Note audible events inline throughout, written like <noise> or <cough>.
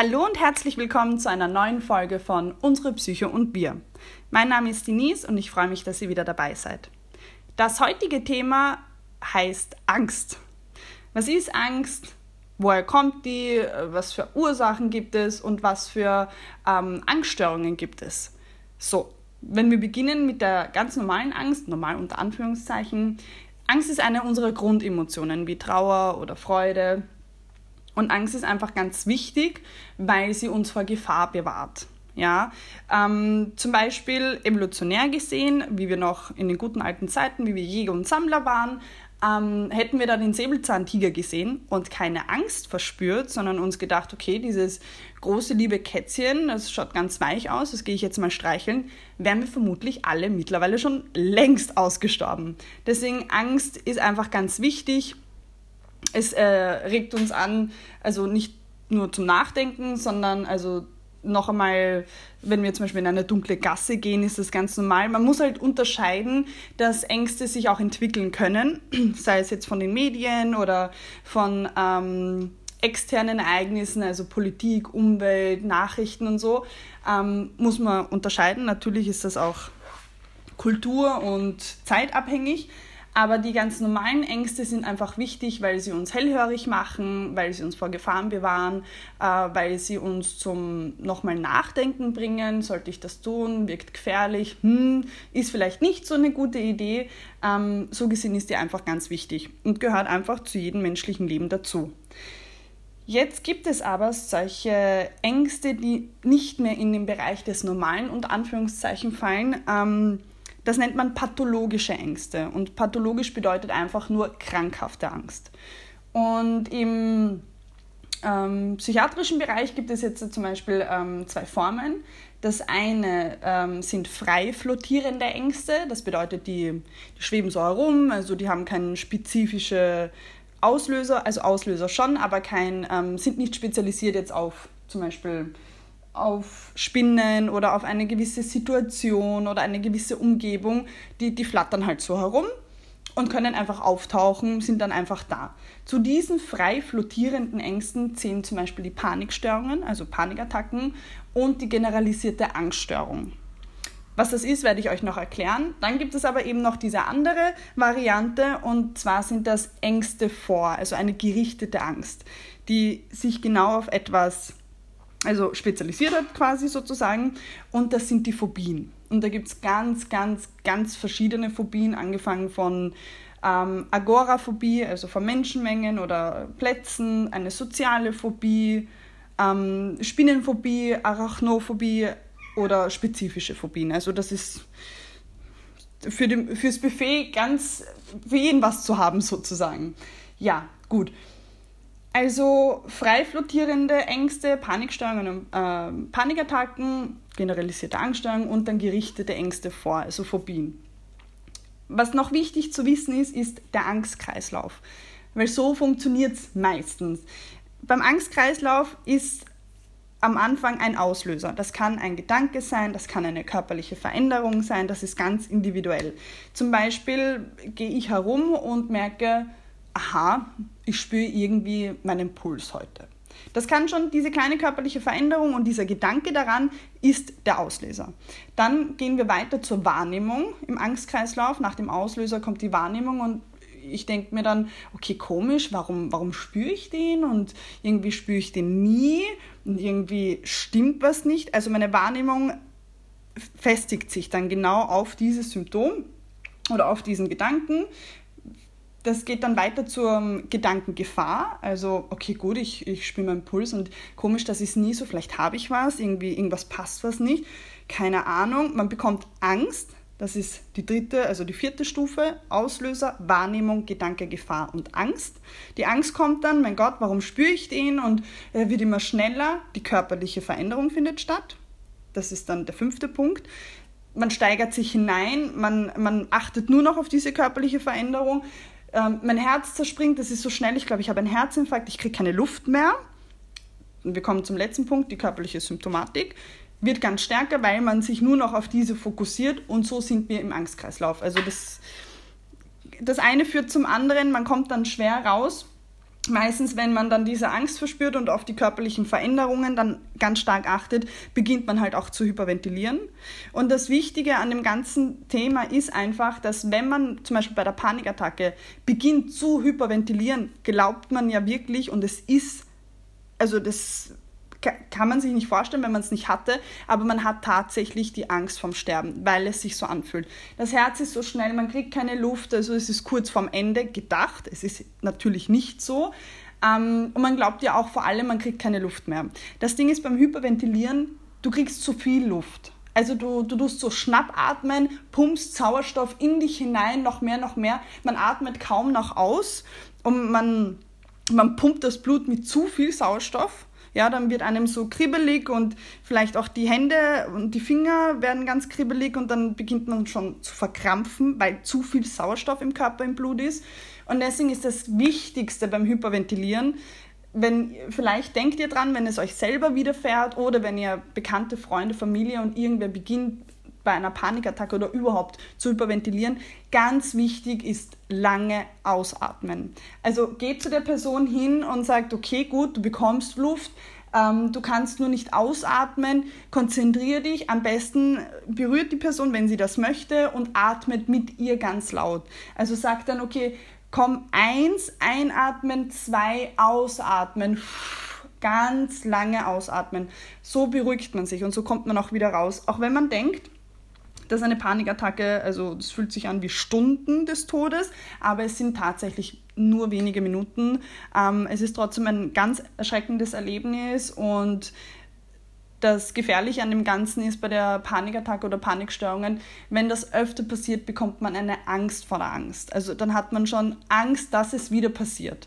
Hallo und herzlich willkommen zu einer neuen Folge von Unsere Psyche und Bier. Mein Name ist Denise und ich freue mich, dass ihr wieder dabei seid. Das heutige Thema heißt Angst. Was ist Angst? Woher kommt die? Was für Ursachen gibt es und was für ähm, Angststörungen gibt es? So, wenn wir beginnen mit der ganz normalen Angst, normal unter Anführungszeichen, Angst ist eine unserer Grundemotionen wie Trauer oder Freude, und Angst ist einfach ganz wichtig, weil sie uns vor Gefahr bewahrt. Ja, ähm, zum Beispiel evolutionär gesehen, wie wir noch in den guten alten Zeiten, wie wir Jäger und Sammler waren, ähm, hätten wir da den Säbelzahntiger gesehen und keine Angst verspürt, sondern uns gedacht, okay, dieses große liebe Kätzchen, das schaut ganz weich aus, das gehe ich jetzt mal streicheln, wären wir vermutlich alle mittlerweile schon längst ausgestorben. Deswegen Angst ist einfach ganz wichtig es äh, regt uns an, also nicht nur zum Nachdenken, sondern also noch einmal, wenn wir zum Beispiel in eine dunkle Gasse gehen, ist das ganz normal. Man muss halt unterscheiden, dass Ängste sich auch entwickeln können, <clears throat> sei es jetzt von den Medien oder von ähm, externen Ereignissen, also Politik, Umwelt, Nachrichten und so, ähm, muss man unterscheiden. Natürlich ist das auch kultur- und zeitabhängig. Aber die ganz normalen Ängste sind einfach wichtig, weil sie uns hellhörig machen, weil sie uns vor Gefahren bewahren, äh, weil sie uns zum nochmal Nachdenken bringen. Sollte ich das tun? Wirkt gefährlich? Hm, ist vielleicht nicht so eine gute Idee. Ähm, so gesehen ist die einfach ganz wichtig und gehört einfach zu jedem menschlichen Leben dazu. Jetzt gibt es aber solche Ängste, die nicht mehr in den Bereich des Normalen und Anführungszeichen fallen. Ähm, das nennt man pathologische Ängste. Und pathologisch bedeutet einfach nur krankhafte Angst. Und im ähm, psychiatrischen Bereich gibt es jetzt zum Beispiel ähm, zwei Formen. Das eine ähm, sind frei flottierende Ängste, das bedeutet, die, die schweben so herum, also die haben keinen spezifischen Auslöser, also Auslöser schon, aber kein, ähm, sind nicht spezialisiert jetzt auf zum Beispiel auf Spinnen oder auf eine gewisse Situation oder eine gewisse Umgebung, die, die flattern halt so herum und können einfach auftauchen, sind dann einfach da. Zu diesen frei flottierenden Ängsten zählen zum Beispiel die Panikstörungen, also Panikattacken und die generalisierte Angststörung. Was das ist, werde ich euch noch erklären. Dann gibt es aber eben noch diese andere Variante und zwar sind das Ängste vor, also eine gerichtete Angst, die sich genau auf etwas also spezialisiert hat quasi sozusagen. Und das sind die Phobien. Und da gibt es ganz, ganz, ganz verschiedene Phobien, angefangen von ähm, Agoraphobie, also von Menschenmengen oder Plätzen, eine soziale Phobie, ähm, Spinnenphobie, Arachnophobie oder spezifische Phobien. Also das ist für den, fürs Buffet ganz für jeden was zu haben sozusagen. Ja, gut. Also frei flottierende Ängste, Panikstörungen, äh, Panikattacken, generalisierte Angststörungen und dann gerichtete Ängste vor, also Phobien. Was noch wichtig zu wissen ist, ist der Angstkreislauf, weil so funktioniert es meistens. Beim Angstkreislauf ist am Anfang ein Auslöser. Das kann ein Gedanke sein, das kann eine körperliche Veränderung sein, das ist ganz individuell. Zum Beispiel gehe ich herum und merke, aha, ich spüre irgendwie meinen Puls heute. Das kann schon diese kleine körperliche Veränderung und dieser Gedanke daran ist der Auslöser. Dann gehen wir weiter zur Wahrnehmung im Angstkreislauf. Nach dem Auslöser kommt die Wahrnehmung und ich denke mir dann, okay, komisch, warum, warum spüre ich den und irgendwie spüre ich den nie und irgendwie stimmt was nicht. Also meine Wahrnehmung festigt sich dann genau auf dieses Symptom oder auf diesen Gedanken das geht dann weiter zur Gedankengefahr. Also, okay, gut, ich, ich spüre meinen Puls und komisch, das ist nie so, vielleicht habe ich was, irgendwie irgendwas passt was nicht. Keine Ahnung. Man bekommt Angst. Das ist die dritte, also die vierte Stufe. Auslöser, Wahrnehmung, Gedanke, Gefahr und Angst. Die Angst kommt dann, mein Gott, warum spüre ich den? Und er wird immer schneller. Die körperliche Veränderung findet statt. Das ist dann der fünfte Punkt man steigert sich hinein, man, man achtet nur noch auf diese körperliche Veränderung. Ähm, mein Herz zerspringt, das ist so schnell, ich glaube, ich habe einen Herzinfarkt, ich kriege keine Luft mehr. Und wir kommen zum letzten Punkt, die körperliche Symptomatik. Wird ganz stärker, weil man sich nur noch auf diese fokussiert und so sind wir im Angstkreislauf. Also das, das eine führt zum anderen, man kommt dann schwer raus Meistens, wenn man dann diese Angst verspürt und auf die körperlichen Veränderungen dann ganz stark achtet, beginnt man halt auch zu hyperventilieren. Und das Wichtige an dem ganzen Thema ist einfach, dass wenn man zum Beispiel bei der Panikattacke beginnt zu hyperventilieren, glaubt man ja wirklich und es ist, also das kann man sich nicht vorstellen, wenn man es nicht hatte, aber man hat tatsächlich die Angst vom Sterben, weil es sich so anfühlt. Das Herz ist so schnell, man kriegt keine Luft, also es ist kurz vorm Ende gedacht. Es ist natürlich nicht so. Ähm, und man glaubt ja auch vor allem, man kriegt keine Luft mehr. Das Ding ist beim Hyperventilieren, du kriegst zu viel Luft. Also du, du tust so schnappatmen, pumpst Sauerstoff in dich hinein, noch mehr, noch mehr. Man atmet kaum noch aus und man, man pumpt das Blut mit zu viel Sauerstoff ja, dann wird einem so kribbelig und vielleicht auch die Hände und die Finger werden ganz kribbelig und dann beginnt man schon zu verkrampfen, weil zu viel Sauerstoff im Körper im Blut ist. Und deswegen ist das Wichtigste beim Hyperventilieren, wenn vielleicht denkt ihr dran, wenn es euch selber widerfährt oder wenn ihr bekannte Freunde, Familie und irgendwer beginnt bei einer Panikattacke oder überhaupt zu hyperventilieren, ganz wichtig ist lange ausatmen. Also geht zu der Person hin und sagt, okay, gut, du bekommst Luft, ähm, du kannst nur nicht ausatmen, konzentriere dich, am besten berührt die Person, wenn sie das möchte und atmet mit ihr ganz laut. Also sagt dann, okay, komm, eins, einatmen, zwei, ausatmen ganz lange ausatmen. So beruhigt man sich und so kommt man auch wieder raus. Auch wenn man denkt, dass eine Panikattacke, also es fühlt sich an wie Stunden des Todes, aber es sind tatsächlich nur wenige Minuten. Ähm, es ist trotzdem ein ganz erschreckendes Erlebnis und das Gefährliche an dem Ganzen ist bei der Panikattacke oder Panikstörungen, wenn das öfter passiert, bekommt man eine Angst vor der Angst. Also dann hat man schon Angst, dass es wieder passiert.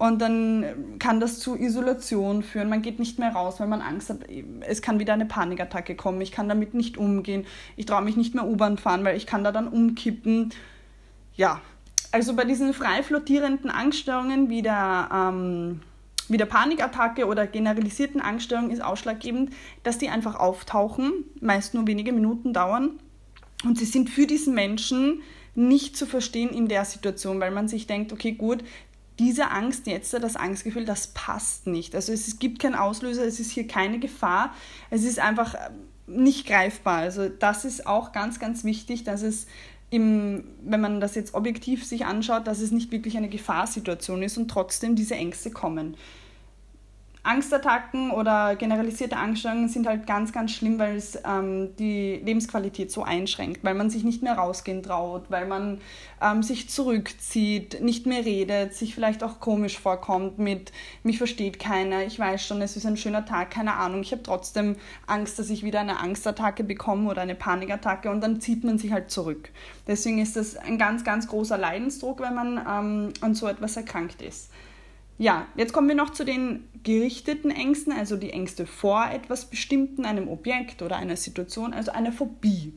Und dann kann das zu Isolation führen. Man geht nicht mehr raus, weil man Angst hat, es kann wieder eine Panikattacke kommen. Ich kann damit nicht umgehen. Ich traue mich nicht mehr U-Bahn fahren, weil ich kann da dann umkippen. Ja, also bei diesen frei flottierenden Angststörungen wie der, ähm, wie der Panikattacke oder generalisierten Angststörungen ist ausschlaggebend, dass die einfach auftauchen, meist nur wenige Minuten dauern. Und sie sind für diesen Menschen nicht zu verstehen in der Situation, weil man sich denkt, okay, gut, diese Angst jetzt, das Angstgefühl, das passt nicht. Also es gibt keinen Auslöser, es ist hier keine Gefahr, es ist einfach ähm, nicht greifbar. Also das ist auch ganz, ganz wichtig, dass es im, wenn man das jetzt objektiv sich anschaut, dass es nicht wirklich eine Gefahrsituation ist und trotzdem diese Ängste kommen. Angstattacken oder generalisierte Angststörungen sind halt ganz, ganz schlimm, weil es ähm, die Lebensqualität so einschränkt, weil man sich nicht mehr rausgehen traut, weil man ähm, sich zurückzieht, nicht mehr redet, sich vielleicht auch komisch vorkommt mit, mich versteht keiner, ich weiß schon, es ist ein schöner Tag, keine Ahnung, ich habe trotzdem Angst, dass ich wieder eine Angstattacke bekomme oder eine Panikattacke und dann zieht man sich halt zurück. Deswegen ist das ein ganz, ganz großer Leidensdruck, wenn man ähm, an so etwas erkrankt ist. Ja, jetzt kommen wir noch zu den gerichteten Ängsten, also die Ängste vor etwas Bestimmten, einem Objekt oder einer Situation, also eine Phobie.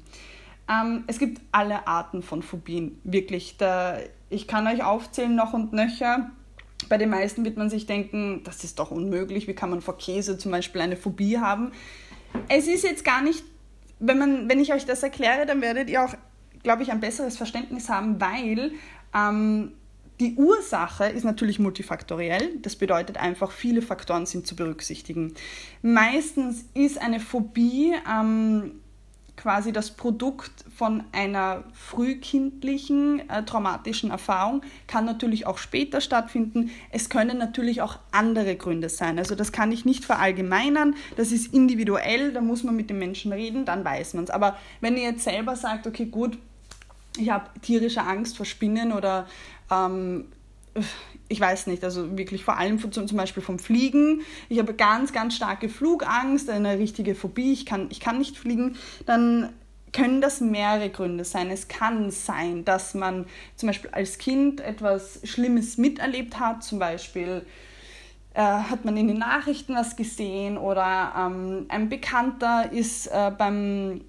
Ähm, es gibt alle Arten von Phobien, wirklich. Da, ich kann euch aufzählen noch und nöcher. Bei den meisten wird man sich denken, das ist doch unmöglich, wie kann man vor Käse zum Beispiel eine Phobie haben. Es ist jetzt gar nicht, wenn, man, wenn ich euch das erkläre, dann werdet ihr auch, glaube ich, ein besseres Verständnis haben, weil ähm, die Ursache ist natürlich multifaktoriell. Das bedeutet einfach, viele Faktoren sind zu berücksichtigen. Meistens ist eine Phobie ähm, quasi das Produkt von einer frühkindlichen äh, traumatischen Erfahrung, kann natürlich auch später stattfinden. Es können natürlich auch andere Gründe sein. Also das kann ich nicht verallgemeinern, das ist individuell, da muss man mit den Menschen reden, dann weiß man es. Aber wenn ihr jetzt selber sagt, okay, gut, ich habe tierische Angst vor Spinnen oder ähm, ich weiß nicht, also wirklich vor allem zum Beispiel vom Fliegen. Ich habe ganz, ganz starke Flugangst, eine richtige Phobie, ich kann, ich kann nicht fliegen. Dann können das mehrere Gründe sein. Es kann sein, dass man zum Beispiel als Kind etwas Schlimmes miterlebt hat, zum Beispiel äh, hat man in den Nachrichten was gesehen oder ähm, ein Bekannter ist äh, beim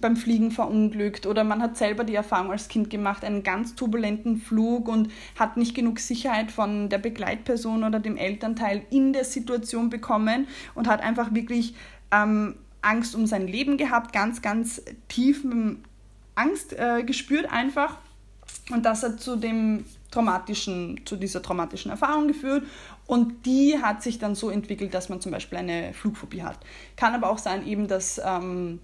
beim Fliegen verunglückt oder man hat selber die Erfahrung als Kind gemacht, einen ganz turbulenten Flug und hat nicht genug Sicherheit von der Begleitperson oder dem Elternteil in der Situation bekommen und hat einfach wirklich ähm, Angst um sein Leben gehabt, ganz, ganz tief Angst äh, gespürt einfach. Und das hat zu dem traumatischen, zu dieser traumatischen Erfahrung geführt und die hat sich dann so entwickelt, dass man zum Beispiel eine Flugphobie hat. Kann aber auch sein, eben, dass ähm,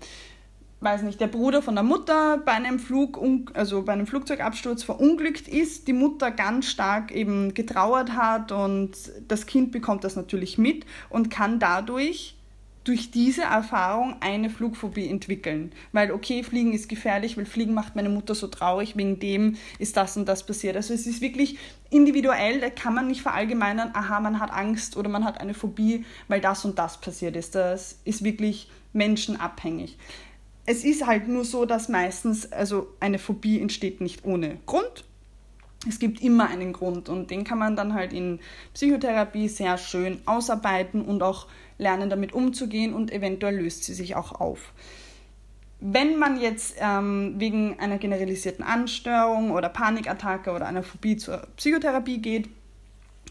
weiß nicht, der Bruder von der Mutter bei einem Flug, also bei einem Flugzeugabsturz verunglückt ist, die Mutter ganz stark eben getrauert hat und das Kind bekommt das natürlich mit und kann dadurch durch diese Erfahrung eine Flugphobie entwickeln. Weil, okay, Fliegen ist gefährlich, weil Fliegen macht meine Mutter so traurig, wegen dem ist das und das passiert. Also es ist wirklich individuell, da kann man nicht verallgemeinern, aha, man hat Angst oder man hat eine Phobie, weil das und das passiert ist. Das ist wirklich menschenabhängig es ist halt nur so, dass meistens, also eine Phobie entsteht nicht ohne Grund. Es gibt immer einen Grund und den kann man dann halt in Psychotherapie sehr schön ausarbeiten und auch lernen, damit umzugehen und eventuell löst sie sich auch auf. Wenn man jetzt ähm, wegen einer generalisierten Anstörung oder Panikattacke oder einer Phobie zur Psychotherapie geht,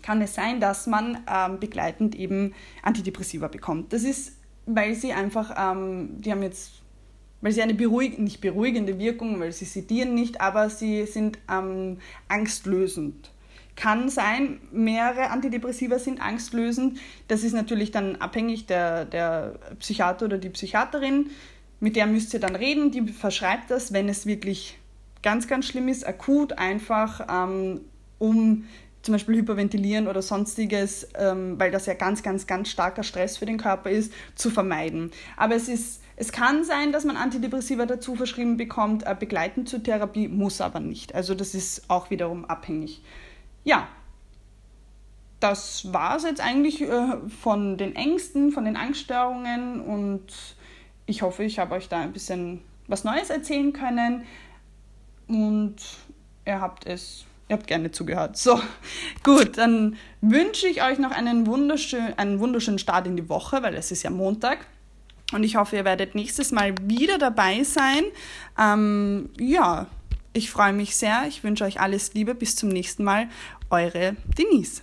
kann es sein, dass man ähm, begleitend eben Antidepressiva bekommt. Das ist, weil sie einfach, ähm, die haben jetzt weil sie eine beruhig nicht beruhigende Wirkung, weil sie sedieren nicht, aber sie sind ähm, angstlösend. Kann sein, mehrere Antidepressiva sind angstlösend. Das ist natürlich dann abhängig der, der Psychiater oder die Psychiaterin. Mit der müsst ihr dann reden, die verschreibt das, wenn es wirklich ganz, ganz schlimm ist, akut einfach, ähm, um zum Beispiel hyperventilieren oder sonstiges, ähm, weil das ja ganz, ganz, ganz starker Stress für den Körper ist, zu vermeiden. Aber es ist es kann sein, dass man Antidepressiva dazu verschrieben bekommt, äh, begleitend zur Therapie, muss aber nicht. Also das ist auch wiederum abhängig. Ja, das war es jetzt eigentlich äh, von den Ängsten, von den Angststörungen und ich hoffe, ich habe euch da ein bisschen was Neues erzählen können und ihr habt es, ihr habt gerne zugehört. So, gut, dann wünsche ich euch noch einen wunderschönen, einen wunderschönen Start in die Woche, weil es ist ja Montag. Und ich hoffe, ihr werdet nächstes Mal wieder dabei sein. Ähm, ja, ich freue mich sehr. Ich wünsche euch alles Liebe. Bis zum nächsten Mal. Eure Denise.